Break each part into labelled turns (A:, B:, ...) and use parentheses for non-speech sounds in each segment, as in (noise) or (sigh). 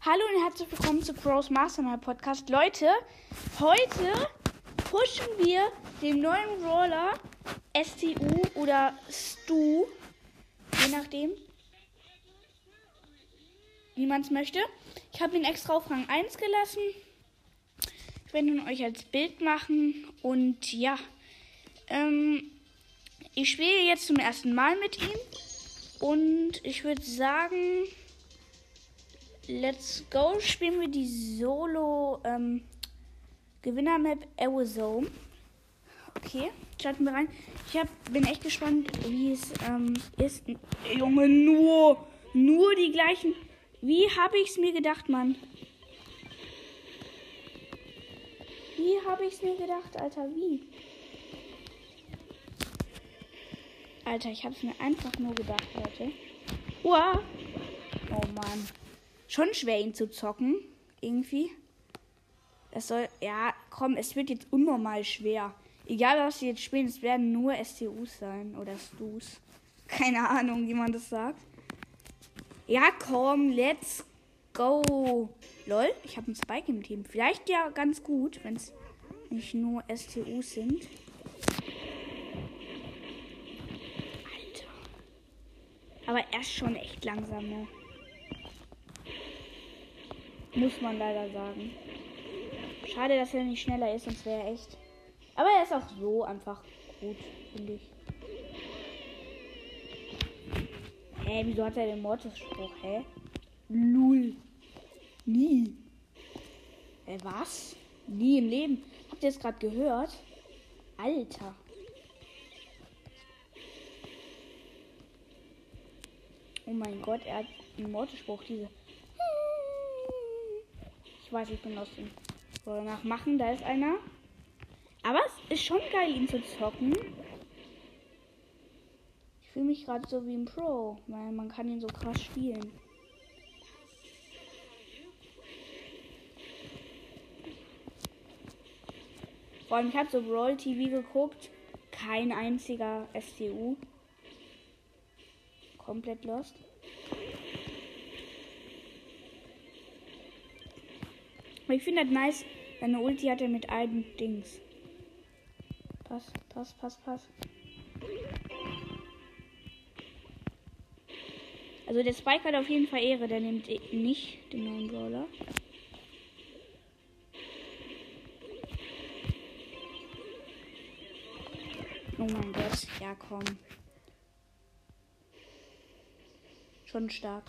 A: Hallo und herzlich willkommen zu Crows Mastermind Podcast. Leute, heute pushen wir den neuen Brawler STU oder Stu, je nachdem, wie man es möchte. Ich habe ihn extra auf Rang 1 gelassen. Ich werde ihn euch als Bild machen und ja, ähm, ich spiele jetzt zum ersten Mal mit ihm und ich würde sagen, let's go. Spielen wir die Solo ähm, Gewinner-Map Aerosome. Okay, starten wir rein. Ich hab, bin echt gespannt, wie es ähm, ist. Junge, nur, nur die gleichen. Wie habe ich es mir gedacht, Mann? Wie habe ich es mir gedacht, Alter? Wie? Alter, ich habe es mir einfach nur gedacht, Leute. Uah. Oh Mann. Schon schwer, ihn zu zocken. Irgendwie. Es soll. Ja, komm, es wird jetzt unnormal schwer. Egal, was sie jetzt spielen, es werden nur STUs sein. Oder Stus. (laughs) Keine Ahnung, wie man das sagt. Ja, komm, let's go. Lol, ich habe einen Spike im Team. Vielleicht ja ganz gut, wenn es nicht nur STUs sind. Aber er ist schon echt langsam, ne? Muss man leider sagen. Schade, dass er nicht schneller ist, sonst wäre er echt. Aber er ist auch so einfach gut, finde ich. Hä, wieso hat er den Mortis-Spruch? Hä? Lul. Nie. Hä, was? Nie im Leben. Habt ihr es gerade gehört? Alter. Oh mein Gott, er hat einen Mortisspruch, diese. Ich weiß, ich bin aus dem danach machen. Da ist einer. Aber es ist schon geil, ihn zu zocken. Ich fühle mich gerade so wie ein Pro, weil man kann ihn so krass spielen. Vor allem, ich habe so Brawl TV geguckt. Kein einziger STU komplett lost. Ich finde das nice, seine Ulti hat er mit einem Dings. Pass, pass, pass, pass. Also der Spike hat auf jeden Fall Ehre, der nimmt nicht den neuen Brawler. Oh mein Gott, ja komm. Schon stark.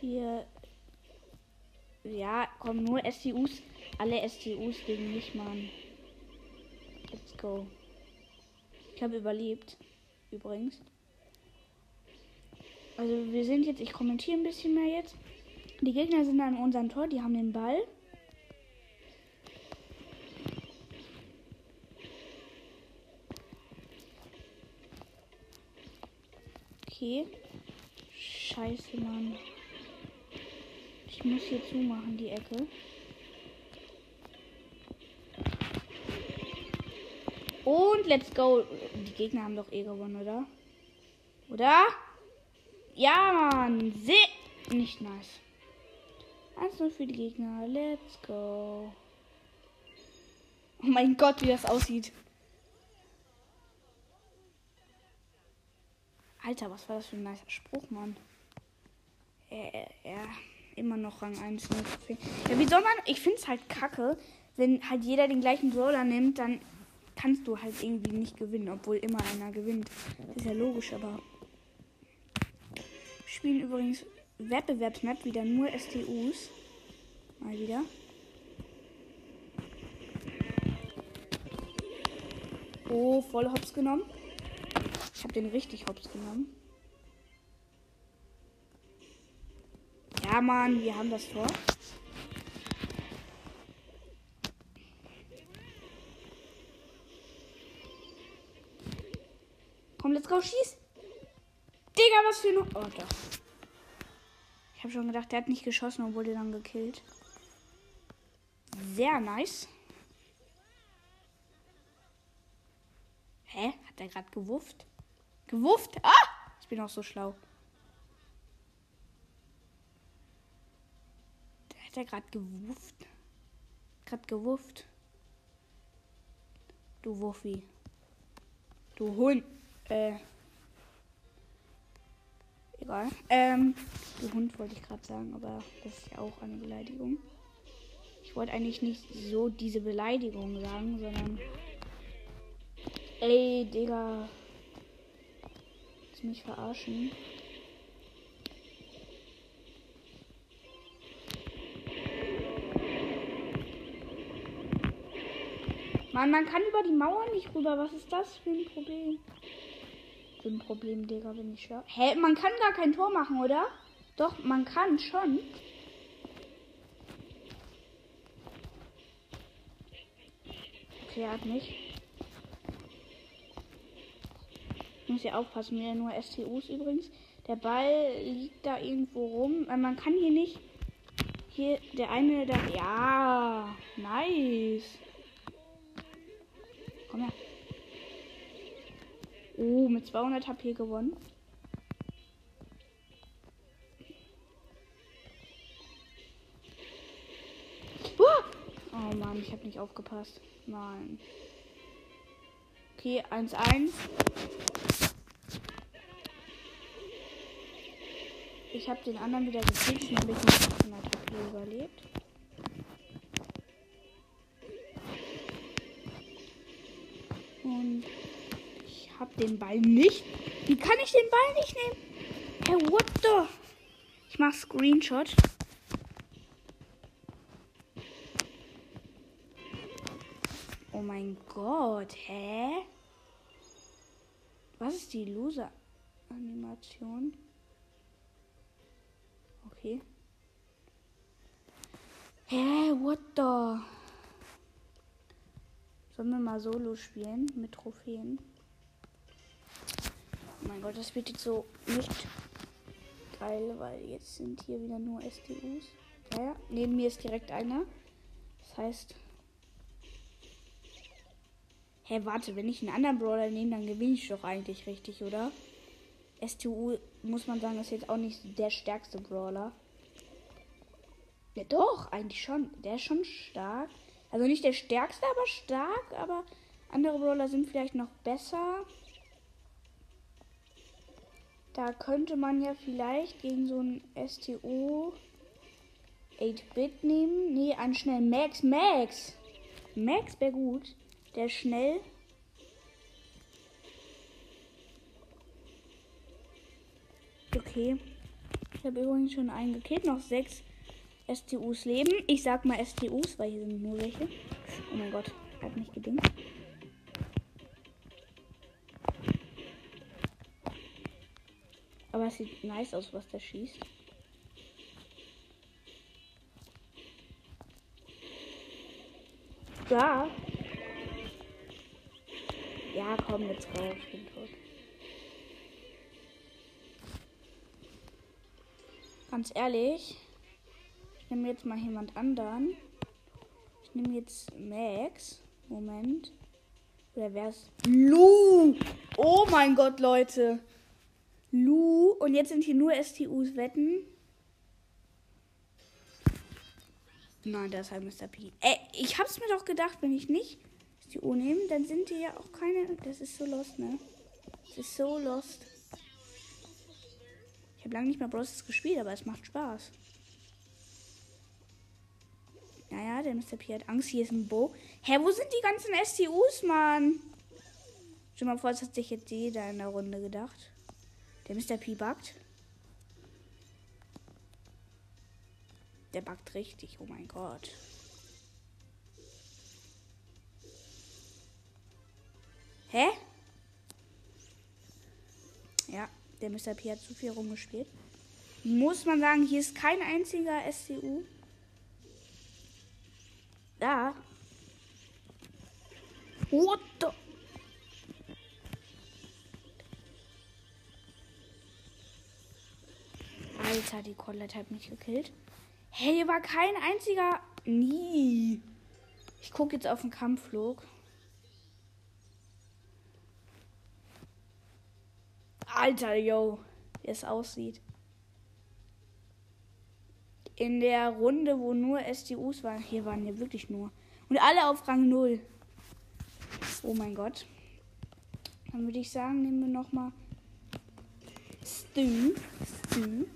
A: Hier. Ja, kommen nur STUs. Alle STUs gegen mich, Mann. Let's go. Ich habe überlebt. Übrigens. Also wir sind jetzt, ich kommentiere ein bisschen mehr jetzt. Die Gegner sind an unserem Tor, die haben den Ball. Okay. Scheiße, Mann. Ich muss hier zumachen, die Ecke. Und let's go. Die Gegner haben doch eh gewonnen, oder? Oder? Ja, Mann. Sehr nicht nice. 1-0 für die Gegner. Let's go. Oh mein Gott, wie das aussieht. Alter, was war das für ein nicer Spruch, Mann? Äh, ja, immer noch Rang 1. Ja, wie soll man. Ich find's halt kacke, wenn halt jeder den gleichen Brawler nimmt, dann kannst du halt irgendwie nicht gewinnen, obwohl immer einer gewinnt. Das ist ja logisch, aber. Wir spielen übrigens Wettbewerbsmap wieder nur STUs. Mal wieder. Oh, voll hops genommen. Ich habe den richtig hops genommen. Ja, Mann, wir haben das Tor. Komm, let's go, schieß. Digga, was für ein... Oh, doch habe schon gedacht, der hat nicht geschossen und wurde dann gekillt. Sehr nice. Hä? Hat er gerade gewufft? Gewufft? Ah! Ich bin auch so schlau. Hat er gerade gewufft? Gerade gewufft. Du Wuffi. Du Hund. Äh. Egal. Ähm, du Hund wollte ich gerade sagen, aber das ist ja auch eine Beleidigung. Ich wollte eigentlich nicht so diese Beleidigung sagen, sondern. Ey, Digga. Willst mich verarschen? Mann, man kann über die Mauer nicht rüber. Was ist das für ein Problem? Für ein Problem, Digga, bin ich schlau. Hä, man kann gar kein Tor machen, oder? Doch, man kann schon. Okay, hat nicht. Ich muss ja aufpassen, wieder nur STUs übrigens. Der Ball liegt da irgendwo rum. Äh, man kann hier nicht. Hier, der eine da. Ja, nice. Komm her. Oh, mit 200 HP gewonnen. Oh Mann, ich habe nicht aufgepasst. Nein. Okay, 1-1. Ich habe den anderen wieder gekillt, nämlich mit 800 HP überlebt. Den Ball nicht. Wie kann ich den Ball nicht nehmen? Hey, what the? Ich mach Screenshot. Oh mein Gott, hä? Was ist die Loser-Animation? Okay. Hä, what the? Sollen wir mal Solo spielen mit Trophäen? Mein Gott, das wird jetzt so nicht geil, weil jetzt sind hier wieder nur STUs. Ja, ja. Neben mir ist direkt einer. Das heißt. Hä, hey, warte, wenn ich einen anderen Brawler nehme, dann gewinne ich doch eigentlich richtig, oder? STU, muss man sagen, ist jetzt auch nicht der stärkste Brawler. Ja, doch, eigentlich schon. Der ist schon stark. Also nicht der stärkste, aber stark. Aber andere Brawler sind vielleicht noch besser. Da könnte man ja vielleicht gegen so ein STO 8-Bit nehmen. Nee, einen schnellen Max. Max! Max wäre gut. Der schnell. Okay. Ich habe übrigens schon einen gekillt. Noch sechs STUs leben. Ich sag mal STUs, weil hier sind nur welche. Oh mein Gott, hat nicht gedingt. Aber es sieht nice aus, was der schießt. Da. Ja, komm, let's go. Ich bin tot. Ganz ehrlich, ich nehme jetzt mal jemand anderen. Ich nehme jetzt Max. Moment. Oder wer ist? Lu! Oh mein Gott, Leute. Lu. Und jetzt sind hier nur STUs wetten. Nein, das halt Mr. P. Ey, ich hab's mir doch gedacht, wenn ich nicht STU nehme, dann sind die ja auch keine. Das ist so lost, ne? Das ist so lost. Ich habe lange nicht mehr Bros. gespielt, aber es macht Spaß. Naja, der Mr. P hat Angst. Hier ist ein Bo. Hä, wo sind die ganzen STUs, Mann? Stell mal vor, das hat sich jetzt jeder in der Runde gedacht. Der Mr. P buggt. Der buggt richtig. Oh mein Gott. Hä? Ja, der Mr. P hat zu viel rumgespielt. Muss man sagen, hier ist kein einziger SCU. Da. What the? Alter, die Colette hat mich gekillt. Hey, hier war kein einziger. Nie. Ich gucke jetzt auf den Kampfflug. Alter, yo, wie es aussieht. In der Runde, wo nur STUs waren, hier waren ja wirklich nur. Und alle auf Rang 0. Oh mein Gott. Dann würde ich sagen, nehmen wir nochmal Stu. Stu.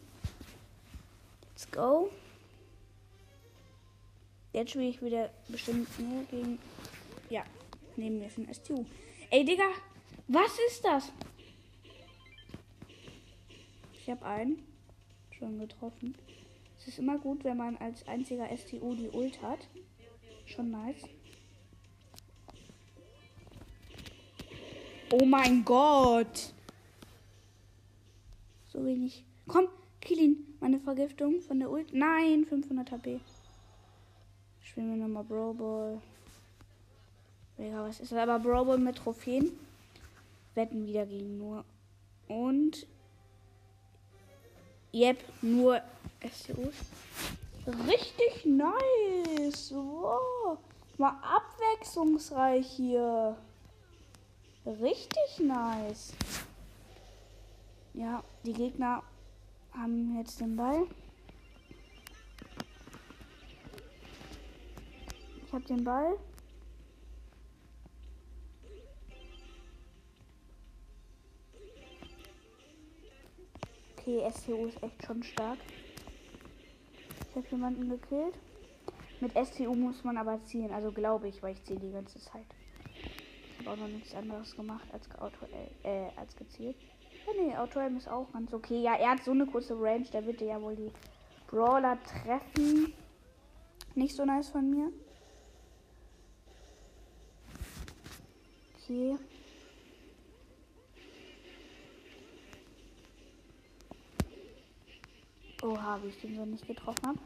A: Go. Jetzt spiele ich wieder bestimmt nur gegen. Ja, nehmen wir von STU. Ey, Digga, was ist das? Ich habe einen schon getroffen. Es ist immer gut, wenn man als einziger STU die Ult hat. Schon nice. Oh mein Gott. So wenig. Komm, kill ihn. Meine Vergiftung von der Ult. Nein, 500 HP. Spielen wir nochmal Brawl Ball. Mega, was ist das? Aber Brawl Ball mit Trophäen. Wetten wieder gegen nur. Und. Yep, nur STOs. Richtig nice. Wow. Mal abwechslungsreich hier. Richtig nice. Ja, die Gegner haben jetzt den Ball. Ich habe den Ball. Okay, STO ist echt schon stark. Ich habe jemanden gekillt. Mit STU muss man aber ziehen, also glaube ich, weil ich ziehe die ganze Zeit. Ich habe auch noch nichts anderes gemacht als, Auto, äh, als gezielt. Ja, nee, Auto ist auch ganz okay. Ja, er hat so eine kurze Range, da wird er ja wohl die Brawler treffen. Nicht so nice von mir. Okay. Oha, wie ich den so nicht getroffen habe.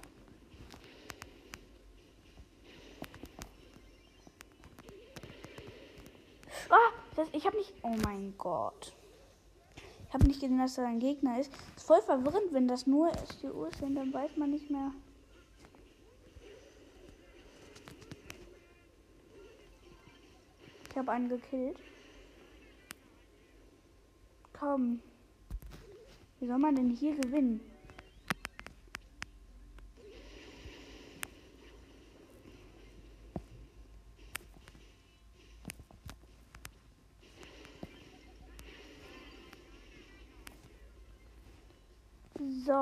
A: Ah, das, ich habe nicht. Oh mein Gott. Ich habe nicht gesehen, dass da ein Gegner ist. Ist voll verwirrend, wenn das nur STUs sind, dann weiß man nicht mehr. Ich habe einen gekillt. Komm. Wie soll man denn hier gewinnen?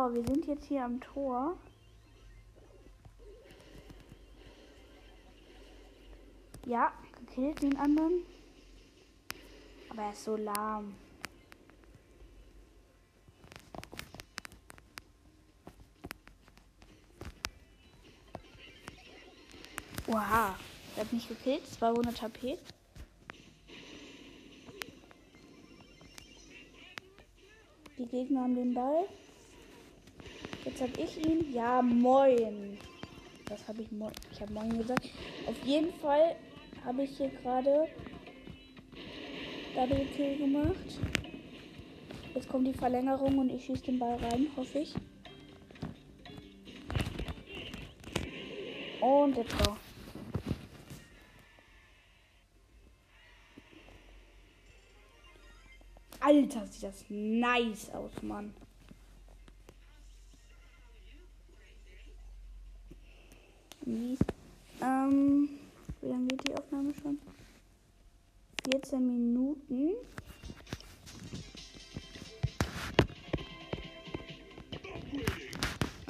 A: Wir sind jetzt hier am Tor. Ja, gekillt den anderen. Aber er ist so lahm. Oha, er hat mich gekillt. 200 HP. Die Gegner haben den Ball. Jetzt habe ich ihn. Ja, moin. Das habe ich moin. Ich habe moin gesagt. Auf jeden Fall habe ich hier gerade Double Kill gemacht. Jetzt kommt die Verlängerung und ich schieße den Ball rein, hoffe ich. Und let's go. Alter, sieht das nice aus, Mann. Wie? Ähm, wie lange geht die Aufnahme schon? 14 Minuten.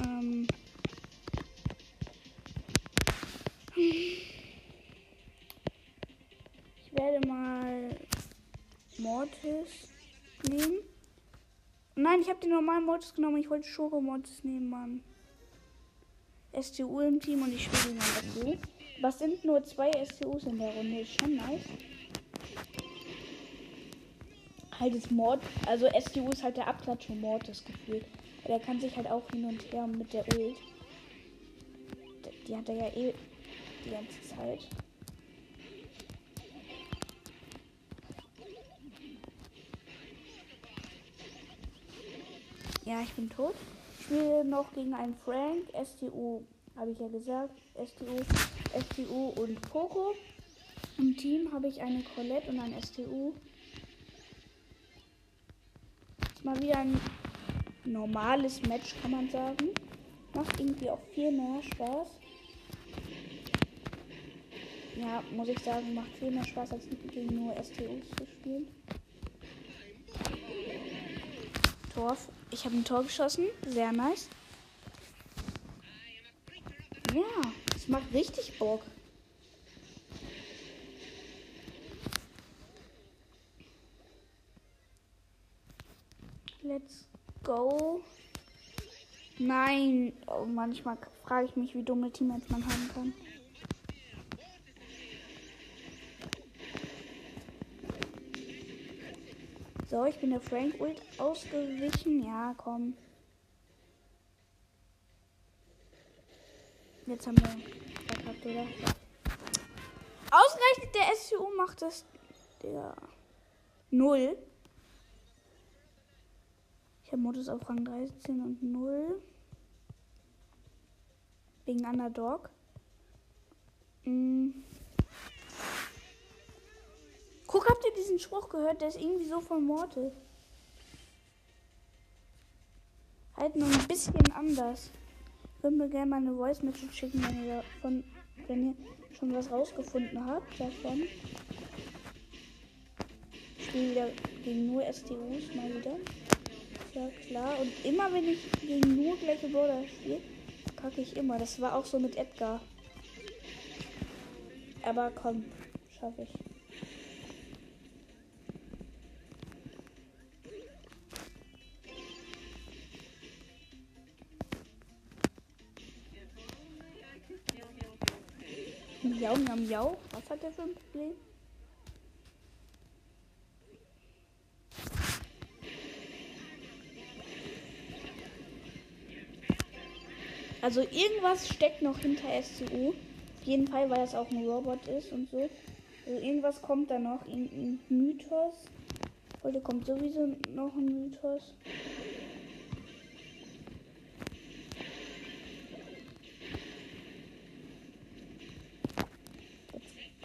A: Ähm. Ich werde mal Mortis nehmen. Nein, ich habe den normalen Mortis genommen. Ich wollte Schoko Mortis nehmen, Mann. STU im Team und ich spiele gegen STU. Was sind nur zwei STUs in der Runde? Ist schon nice. Halt das Mord, also STU ist halt der Abklatsch von Mortis gefühlt. Der kann sich halt auch hin und her mit der Ult. Die hat er ja eh die ganze Zeit. Ja, ich bin tot spiele noch gegen einen Frank, STU, habe ich ja gesagt. STU, STU und Poco. Im Team habe ich eine Colette und ein STU. Mal wieder ein normales Match, kann man sagen. Macht irgendwie auch viel mehr Spaß. Ja, muss ich sagen, macht viel mehr Spaß, als gegen nur STUs zu spielen. Tor. Ich habe ein Tor geschossen. Sehr nice. Ja, es macht richtig Bock. Let's go. Nein. Oh, manchmal frage ich mich, wie dumme Teammates man haben kann. So, ich bin der Frank Ult ausgewichen. Ja, komm. Jetzt haben wir verkackt, oder? Ausgerechnet der SCU macht das. Der. Null. Ich habe Modus auf Rang 13 und 0. Wegen Underdog. Mhm. Guck, habt ihr diesen Spruch gehört? Der ist irgendwie so von Mortal. Halt nur ein bisschen anders. Könnt mir gerne mal eine Voice Message schicken, wenn ihr, davon, wenn ihr schon was rausgefunden habt davon. Ich spiele wieder gegen nur STUs mal wieder. Ja klar. Und immer wenn ich gegen nur gleiche Border spiele, kacke ich immer. Das war auch so mit Edgar. Aber komm, schaffe ich. Miau, miau. Was hat der für ein Problem? Also irgendwas steckt noch hinter SCU. Auf jeden Fall, weil es auch ein Robot ist und so. Also irgendwas kommt da noch. Irgendein Mythos. Heute kommt sowieso noch ein Mythos.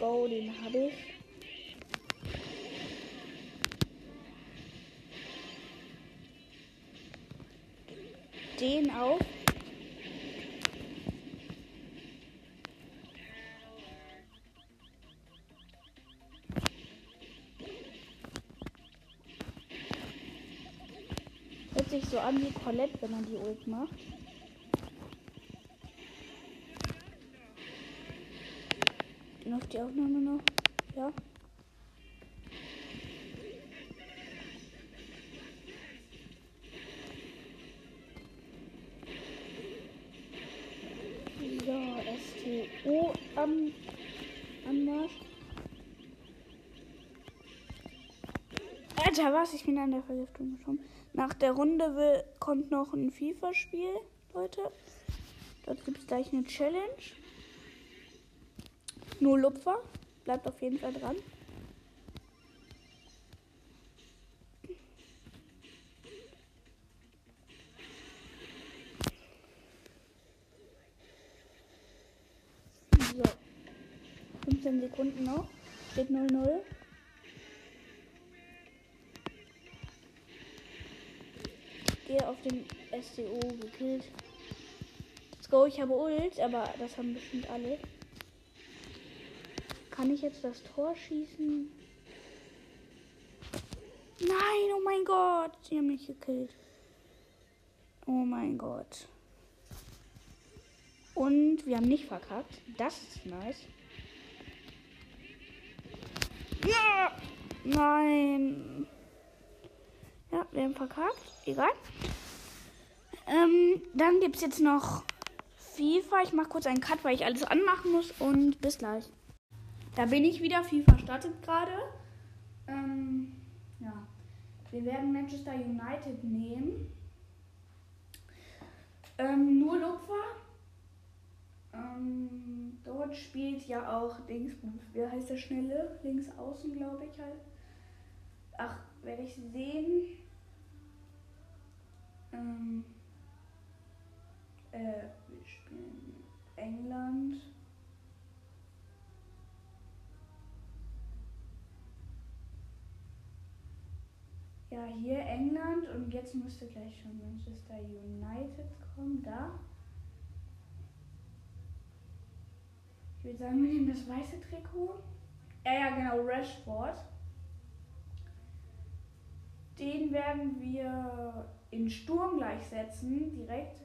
A: Go, den habe ich. Den auch. Hört sich so an wie Colette, wenn man die Ult macht. Läuft die Aufnahme noch? Ja. So, STO am Anmarsch. Alter, was? Ich bin an der Vergiftung schon. Nach der Runde will, kommt noch ein FIFA-Spiel, Leute. Dort gibt es gleich eine Challenge. Nur Lupfer. Bleibt auf jeden Fall dran. So. 15 Sekunden noch. Steht 0-0. Gehe auf den SCO gekillt. Let's go, ich habe Ult, aber das haben bestimmt alle. Kann ich jetzt das Tor schießen? Nein, oh mein Gott. Sie haben mich gekillt. Oh mein Gott. Und wir haben nicht verkackt. Das ist nice. Ja! Nein. Ja, wir haben verkackt. Egal. Ähm, dann gibt es jetzt noch FIFA. Ich mache kurz einen Cut, weil ich alles anmachen muss. Und bis gleich. Da bin ich wieder. FIFA startet gerade. Ähm, ja. Wir werden Manchester United nehmen. Ähm, nur Lupfer. Ähm, dort spielt ja auch Dingsbums. Wie heißt der Schnelle? Links außen, glaube ich halt. Ach, werde ich sehen. Ähm, äh, wir spielen England. Ja, hier England und jetzt müsste gleich schon Manchester United kommen. Da. Ich würde sagen, wir nehmen das weiße Trikot. Ja, ja, genau, Rashford. Den werden wir in Sturm gleichsetzen, direkt.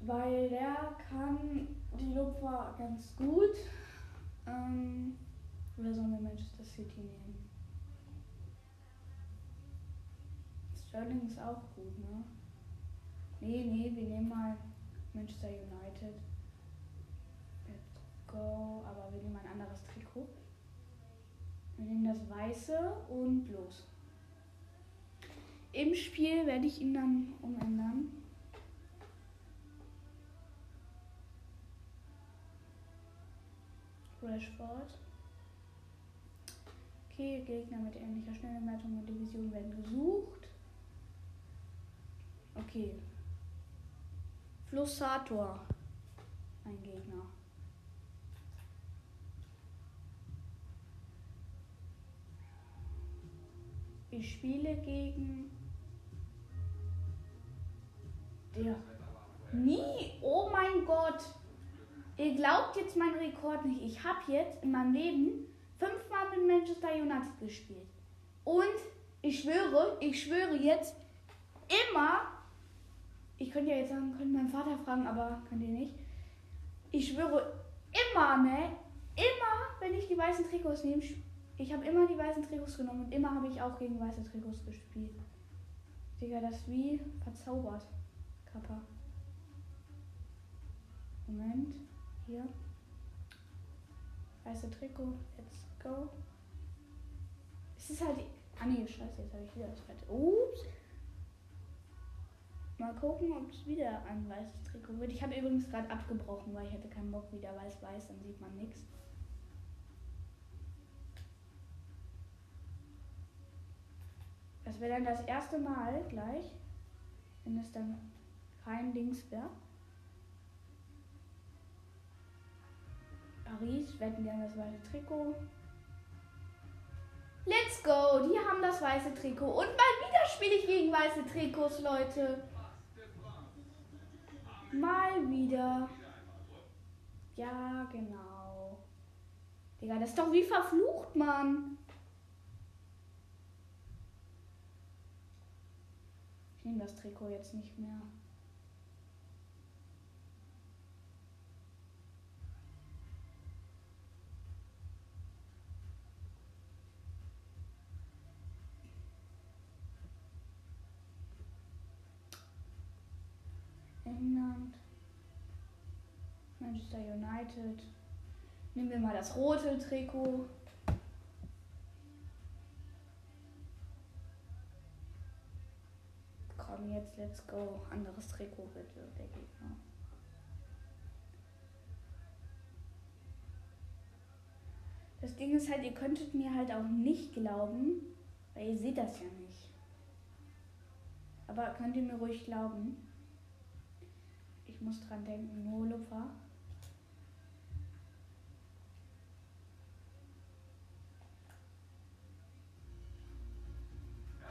A: Weil der kann die Lupfer ganz gut. Ähm, oder sollen wir Manchester City nehmen? Sterling ist auch gut, ne? Nee, nee, wir nehmen mal Manchester United. Let's go. Aber wir nehmen ein anderes Trikot. Wir nehmen das weiße und los. Im Spiel werde ich ihn dann umändern. Rashford. Okay, Gegner mit ähnlicher Schnellbewertung und Division werden gesucht. Okay. Flussator. Ein Gegner. Ich spiele gegen der. Nie. Oh mein Gott. Ihr glaubt jetzt meinen Rekord nicht. Ich habe jetzt in meinem Leben fünfmal mit Manchester United gespielt. Und ich schwöre, ich schwöre jetzt immer, ich könnte ja jetzt sagen, könnt meinen Vater fragen, aber könnt ihr nicht. Ich schwöre immer, ne? Immer, wenn ich die weißen Trikots nehme, ich habe immer die weißen Trikots genommen und immer habe ich auch gegen weiße Trikots gespielt. Digga, das ist wie verzaubert. Kappa. Moment. Hier. Weiße Trikot. Let's go. Es ist halt. Ah nee, scheiße, jetzt habe ich wieder das fette. Ups. Mal gucken, ob es wieder ein weißes Trikot wird. Ich habe übrigens gerade abgebrochen, weil ich hätte keinen Bock wieder weiß-weiß, dann sieht man nichts. Das wäre dann das erste Mal gleich, wenn es dann kein Dings wäre. Paris wetten die haben das weiße Trikot. Let's go! Die haben das weiße Trikot. Und mal wieder spiele ich gegen weiße Trikots, Leute. Mal wieder. Ja, genau. Digga, das ist doch wie verflucht, Mann. Ich nehme das Trikot jetzt nicht mehr. England. Manchester United. Nehmen wir mal das rote Trikot. Komm jetzt, let's go. Anderes Trikot bitte, der Gegner. Das Ding ist halt, ihr könntet mir halt auch nicht glauben, weil ihr seht das ja nicht. Aber könnt ihr mir ruhig glauben? Ich muss dran denken, Nolofa.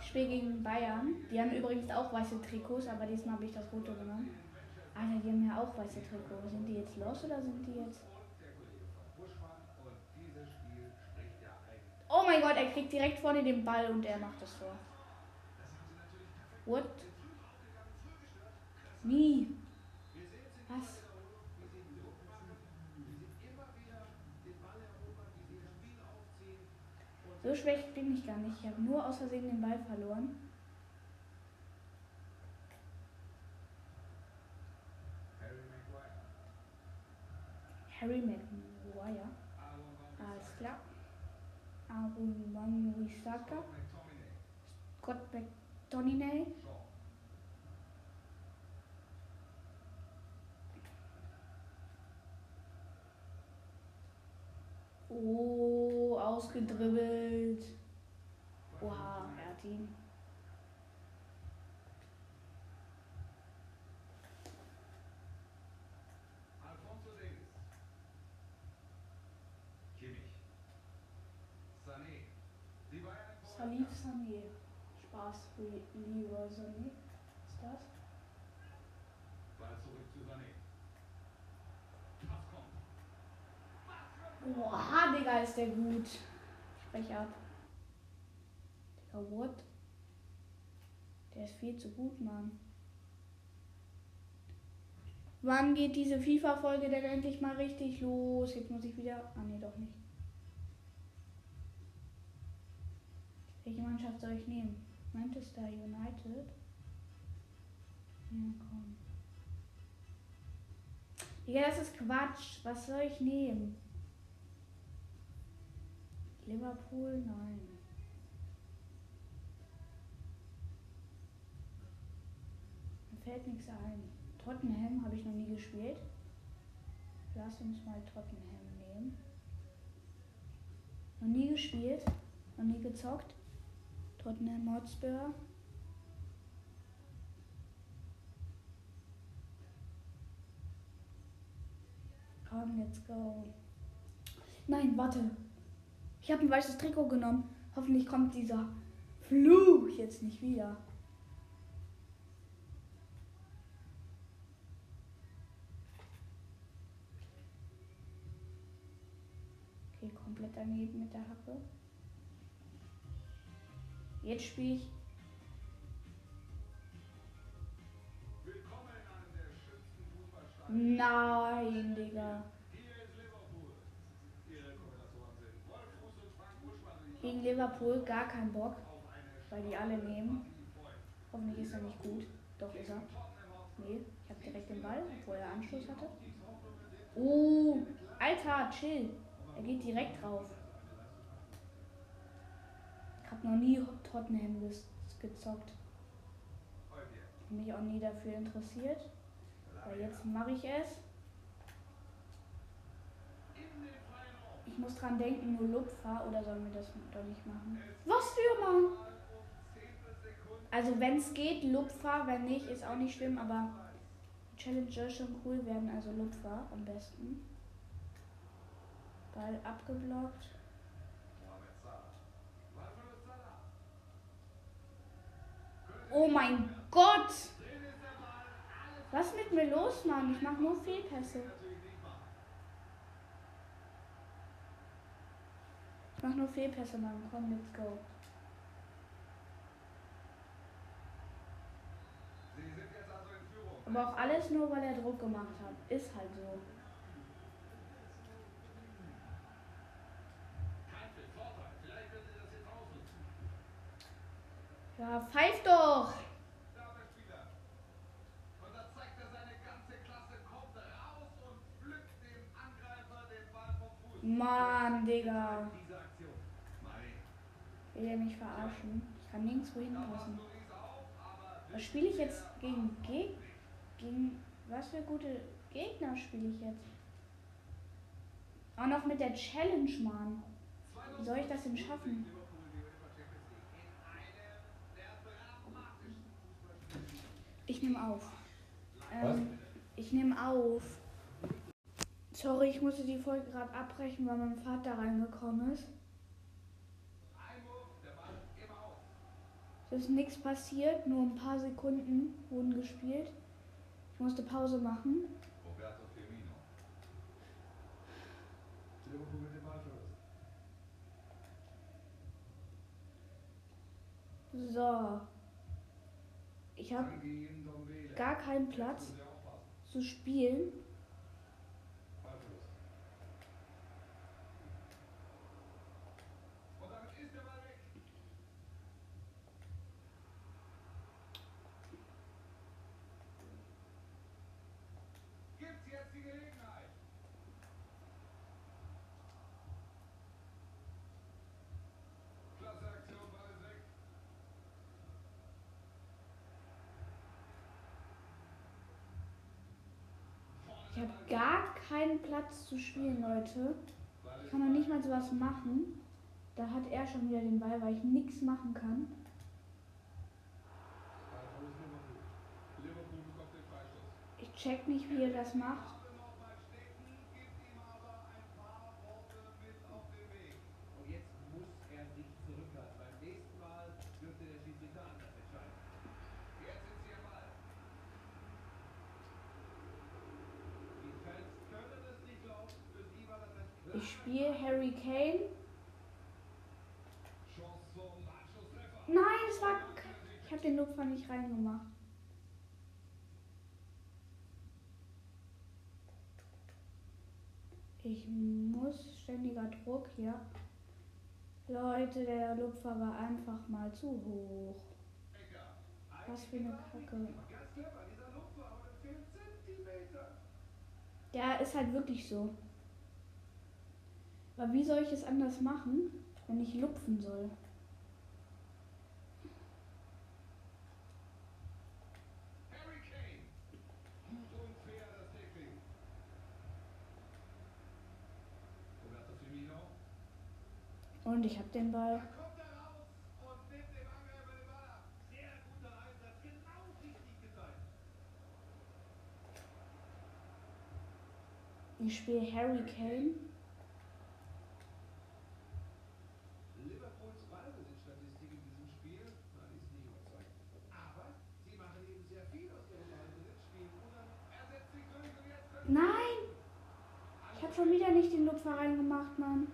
A: Ich spiele gegen Bayern. Die haben übrigens auch weiße Trikots, aber diesmal habe ich das rote genommen. Alter, die haben ja auch weiße Trikots. Sind die jetzt los oder sind die jetzt. Oh mein Gott, er kriegt direkt vorne den Ball und er macht das Tor. What? Wie? Was? So schlecht bin ich gar nicht. Ich habe nur aus Versehen den Ball verloren. Harry Maguire. Alles klar. Aaron Wan-Bissaka. Scott McTominay. Oh, ausgedribbelt. Oha, er hat ihn.
B: Sané.
A: Salif Sané. Spaß, lieber Sonny. Ist das?
B: Ball zurück zu Sané. Pass kommt.
A: Digga, ist der gut. Sprech ab. Digga, what? Der ist viel zu gut, Mann. Wann geht diese FIFA-Folge denn endlich mal richtig los? Jetzt muss ich wieder. Ah, nee, doch nicht. Welche Mannschaft soll ich nehmen? Manchester United? Ja, komm. Ja, das ist Quatsch. Was soll ich nehmen? Liverpool? Nein. Mir fällt nichts ein. Tottenham habe ich noch nie gespielt. Lass uns mal Tottenham nehmen. Noch nie gespielt, noch nie gezockt. Tottenham Hotspur. Komm, let's go. Nein, warte. Ich habe ein weißes Trikot genommen. Hoffentlich kommt dieser Fluch jetzt nicht wieder. Okay, komplett daneben mit der Hacke. Jetzt spiele ich. Nein, Digga.
B: Hier ist Liverpool. Ihre Kommentatoren sind Wolf Fuß und Frank Buschmann.
A: Gegen Liverpool gar keinen Bock, weil die alle nehmen. Hoffentlich ist er nicht gut. Doch ist er. Nee, ich habe direkt den Ball, obwohl er Anschluss hatte. Oh, Alter, chill. Er geht direkt drauf. Ich habe noch nie Tottenham gezockt. Mich auch nie dafür interessiert. Aber jetzt mache ich es. Ich muss dran denken, nur Lupfer oder sollen wir das doch nicht machen? Was für Mann? Also wenn es geht, Lupfer, wenn nicht, ist auch nicht schlimm, aber Challenger schon cool werden, also Lupfer am besten. Ball abgeblockt. Oh mein Gott! Was ist mit mir los, Mann? Ich mache nur Fehlpässe. Ich mache nur Fehlpässe, Mann. Komm, let's go. Aber auch alles nur, weil er Druck gemacht hat. Ist halt so. Ja, pfeif doch! Mann, Digga. Will er mich verarschen? Ich kann nirgendwo hinpassen. Was spiele ich jetzt gegen Geg gegen was für gute Gegner spiele ich jetzt? Auch noch mit der Challenge, Mann. Wie soll ich das denn schaffen? Ich nehme auf. Ähm, ich nehme auf. Sorry, ich musste die Folge gerade abbrechen, weil mein Vater reingekommen ist.
B: Einwurf, der Ball immer auf.
A: Es ist nichts passiert, nur ein paar Sekunden wurden gespielt. Ich musste Pause machen.
B: Roberto Firmino.
A: So. Ich habe gar keinen Platz zu spielen.
B: Ballverlust. Und damit ist der Ball weg. Gibt's jetzt die Gelegenheit? Klasse Aktion, Ball ist weg.
A: Ich habe gar keinen Platz zu spielen, Leute. Ich kann noch nicht mal sowas machen. Da hat er schon wieder den Ball, weil ich nichts machen kann. Ich check nicht, wie er das macht.
B: nochmal stecken, gibt ihm aber ein paar Worte mit auf den Weg.
C: Und jetzt muss er sich zurückhalten. Beim nächsten Mal dürfte der Schiedsrichter
A: Spiele Harry Kane. Nein, es war. Ich habe den Lupfer nicht reingemacht. Ich muss ständiger Druck hier. Leute, der Lupfer war einfach mal zu hoch. Was für eine Kacke. Der ist halt wirklich so. Aber wie soll ich es anders machen, wenn ich lupfen soll?
B: Harry Kane.
A: Und ich habe den Ball.
B: Da kommt er raus und nimmt dem Angreifer den Ball ab. Sehr guter Einsatz, genau richtig getimt.
A: Ich spiele Harry Kane.
B: Liverpools Ballbesitzstatistik in diesem Spiel, na, die ist nicht überzeugend. Aber sie machen eben sehr viel aus ihrem Ballbesitz, spielen gut an. Er setzt sich durch und jetzt könnte
A: Nein! Ich habe schon wieder nicht den Lupfer reingemacht, Mann.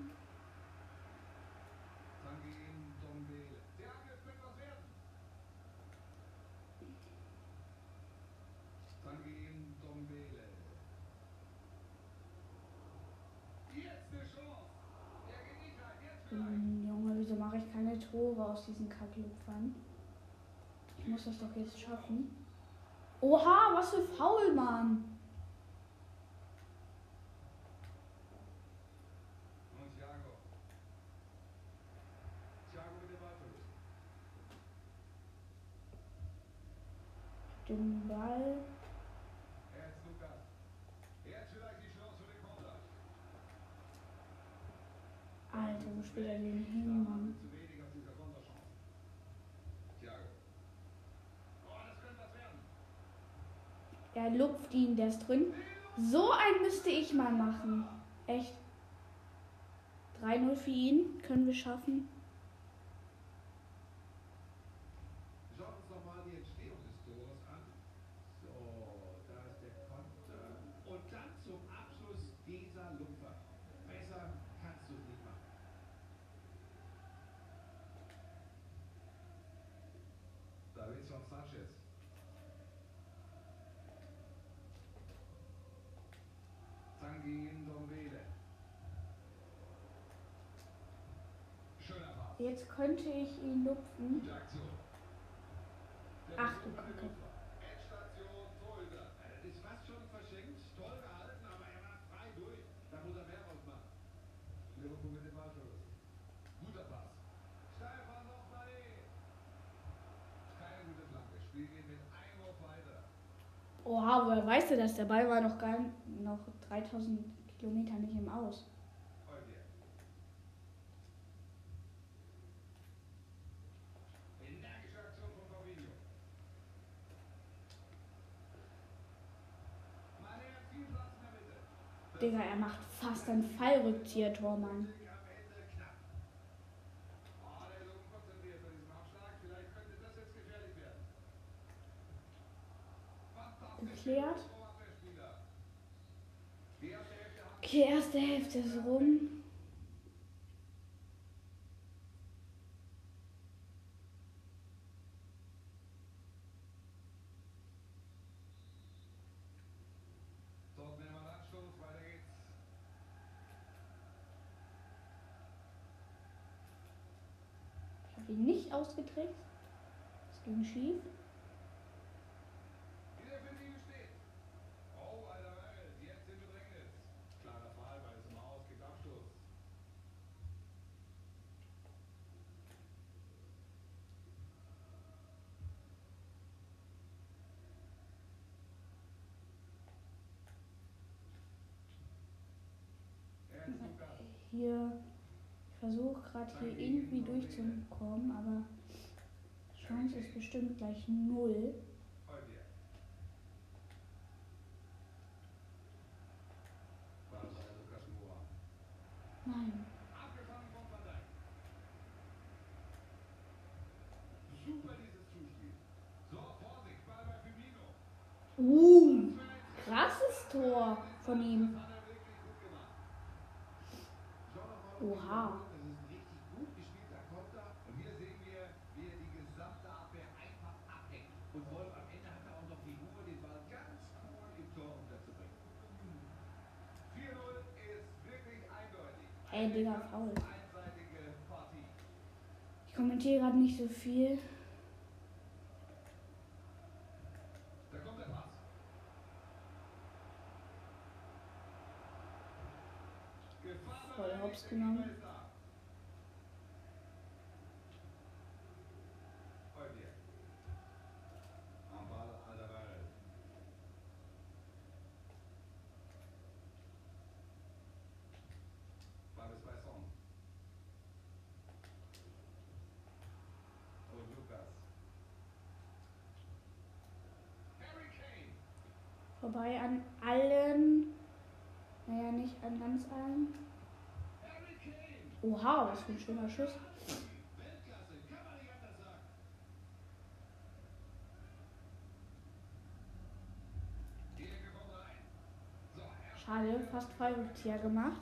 A: Hm, Junge, wieso mache ich keine Tore aus diesen Kacklupfern? Ich muss das doch jetzt schaffen. Oha, was für faul, Mann.
B: Und Thiago. Thiago mit dem Ballverlust.
A: Den Ball.
B: Er ist Lukas. Jetzt vielleicht die Chance für den Konter.
A: Alter, wo spielt er den hin, Mann?
B: Zu wenig auf dieser Konterchance. Thiago. Oh, das könnte was werden.
A: Er lupft ihn, der ist drin. So ein müsste ich mal machen. Echt. 3-0 für ihn. Können wir schaffen.
B: Schauen wir uns nochmal die Entstehung des Tores an. So, da ist der Konter. Und dann zum Abschluss dieser Lupfer. Besser kannst du es nicht machen. Davinson Sanchez. Tanguy Ndombele. Schöner Pass.
A: Jetzt könnte ich ihn lupfen.
B: Gute Aktion.
A: Ach du Kacke.
B: Endstation Torhüter. Äh, Das ist fast schon verschenkt. Toll gehalten, aber er war frei durch. Da muss er mehr draus machen. Liverpool mit dem Ballverlust. Guter Pass. Stefan noch Mané. Keine gute Flanke. Spiel geht mit Einwurf weiter.
A: Oha, woher weißt du das? Der Ball war noch gar noch 3000 Kilometer nicht im Aus.
B: Holger. Energische Aktion von Fabinho. Mané hat viel Platz in der Mitte.
A: Digga, er macht fast ein Fallrückzieher-Tor, Mann. Geklärt. Okay, erste Hälfte ist rum.
B: Tottenham am Anstoß. Weiter geht's.
A: Ich habe ihn nicht ausgetrickst. Es ging schief. Hier, versuche gerade hier irgendwie durchzukommen, aber Chance ist bestimmt gleich null. Nein. Uh, krasses Tor von ihm.
B: Oha. Ey, Digga, faul. Ich kommentiere gerade nicht so viel. Voll hops genommen. vorbei an allen. Naja, nicht an ganz allen. Oha, was für ein schöner Schuss. Schade, fast Fallrückzieher gemacht.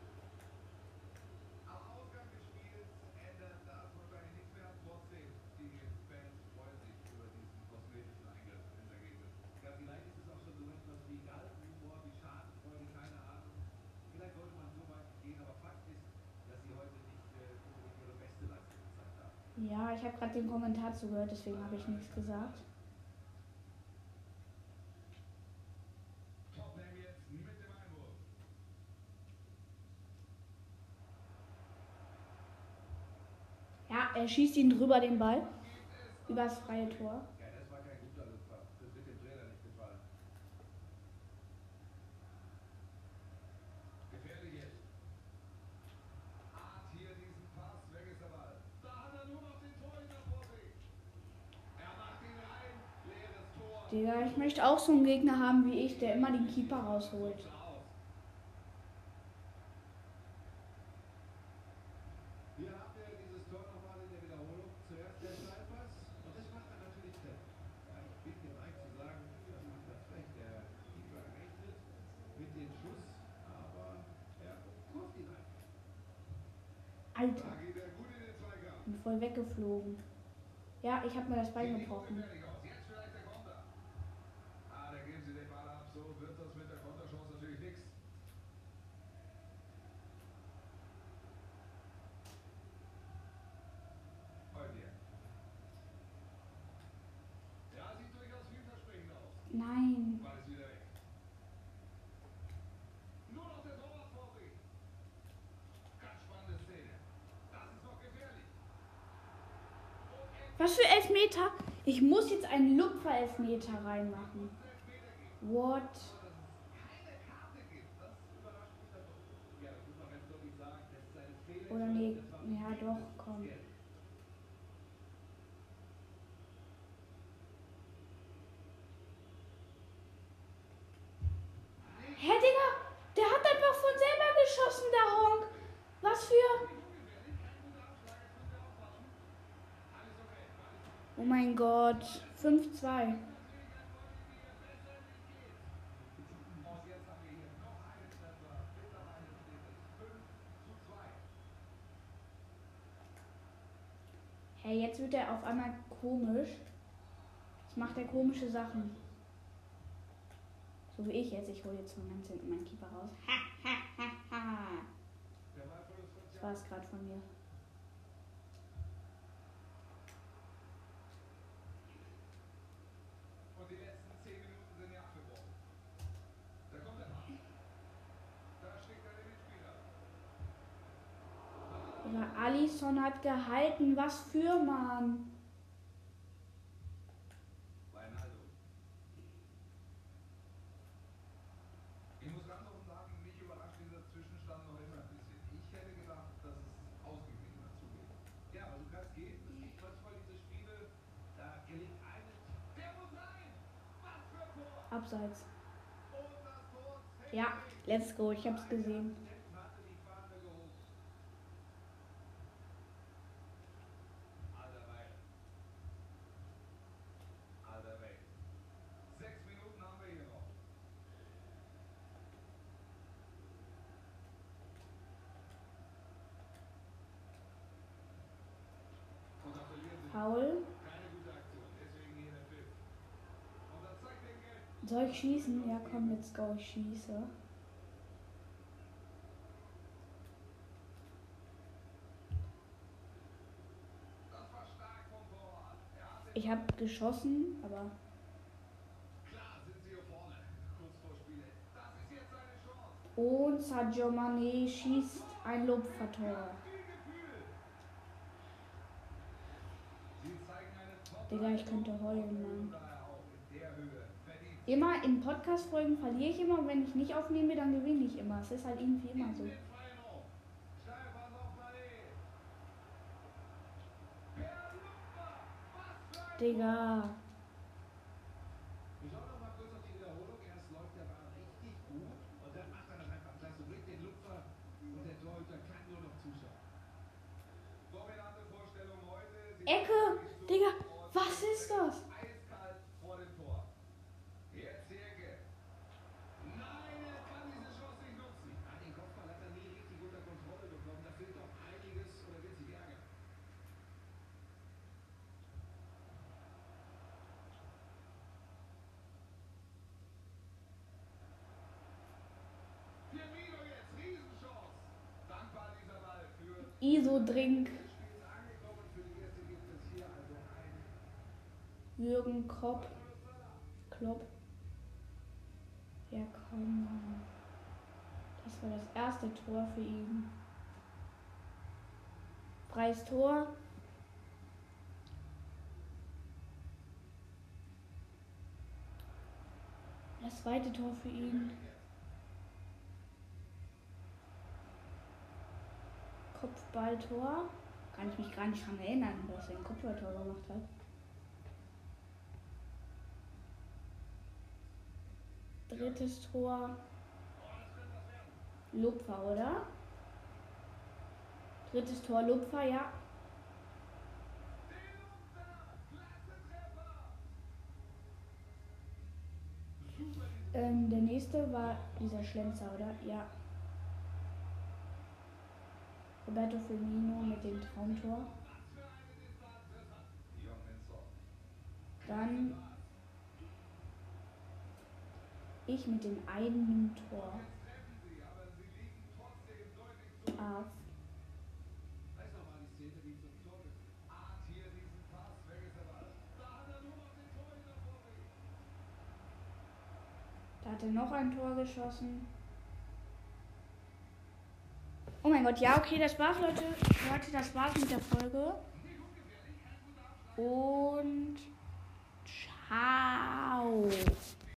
B: Ja, ich habe gerade den Kommentar zugehört, deswegen habe ich nichts gesagt. Ja, er schießt ihn drüber den Ball. Übers freie Tor. Digga, ich möchte auch so einen Gegner haben wie ich, der immer den Keeper rausholt.
A: Alter. ich Bin
B: voll weggeflogen. Ja, ich habe mir das Bein gebrochen. Nein. Was für Elfmeter? Ich muss jetzt einen Lupfer-Elfmeter reinmachen. What? Oder nee, ja doch, komm. Gott. 5-2. Hey, jetzt wird er auf einmal komisch. Jetzt macht er komische Sachen. So wie ich jetzt. Ich hole jetzt von ganz meinen Keeper raus. Ha, ha, ha, ha. Das war es gerade von mir. Muss rein. Was für ein Tor.
A: Abseits. Ja, let's go. Ich hab's gesehen.
B: Assistenten hatte die Fahne gehoben. Alderweil. Alderweil. Sechs Minuten haben wir hier noch. Und da verlieren sie.
A: Foul.
B: Keine gute Aktion, deswegen hier der Pfiff. Und da zeigt den Geld.
A: Soll ich schießen? Ja, komm, let's go. Ich schieße. Ich habe geschossen, aber und Sadio Mane schießt ein Lupfertor. Digga, ich könnte heulen, Mann.
B: Daher auch in der Höhe. Verdient.
A: Immer in Podcast-Folgen verliere ich immer, und wenn ich nicht aufnehme, dann gewinne ich immer. Es ist halt irgendwie immer so.
B: Den freien Raum. Stefan auf Mané. Per Lupfer. Was für ein
A: Digga.
B: Wir schauen noch mal kurz auf die Wiederholung. Erst läuft der Ball richtig gut und dann macht er das einfach klasse. Bringt den Lupfer und der Torhüter kann nur noch zuschauen. Dominante Vorstellung heute. Sie
A: Ecke!
B: sind
A: Digga,
B: und
A: was ist das?
B: Eiskalt vor dem Tor. Jetzt die Ecke. Nein, er kann diese Chance nicht nutzen. Ah, den Kopfball hat er nie richtig unter Kontrolle bekommen. Da fehlt doch einiges oder wird sich ärgern. Firmino jetzt, Riesenchance. Dankbar dieser Ball für
A: Iso-Drink.
B: Spiels angekommen. Für die erste gibt es hier also ein
A: Jürgen Klopp. Klopp. Ja, komm. Das war das erste Tor für ihn. Freies Tor. Das zweite Tor für ihn. Kopfballtor. Kann ich mich gar nicht dran erinnern, dass er ein Kopfballtor gemacht hat. Drittes Tor. Lupfer, oder? Drittes Tor Lupfer, ja. Ähm, der nächste war dieser Schlenzer, oder? Ja. Roberto Firmino mit dem Traumtor. Dann ich mit dem einen Tor.
B: Sich.
A: da hat er noch ein Tor geschossen. Oh mein Gott, ja, okay, das war's, Leute. Leute, das war's mit der Folge. Und ciao.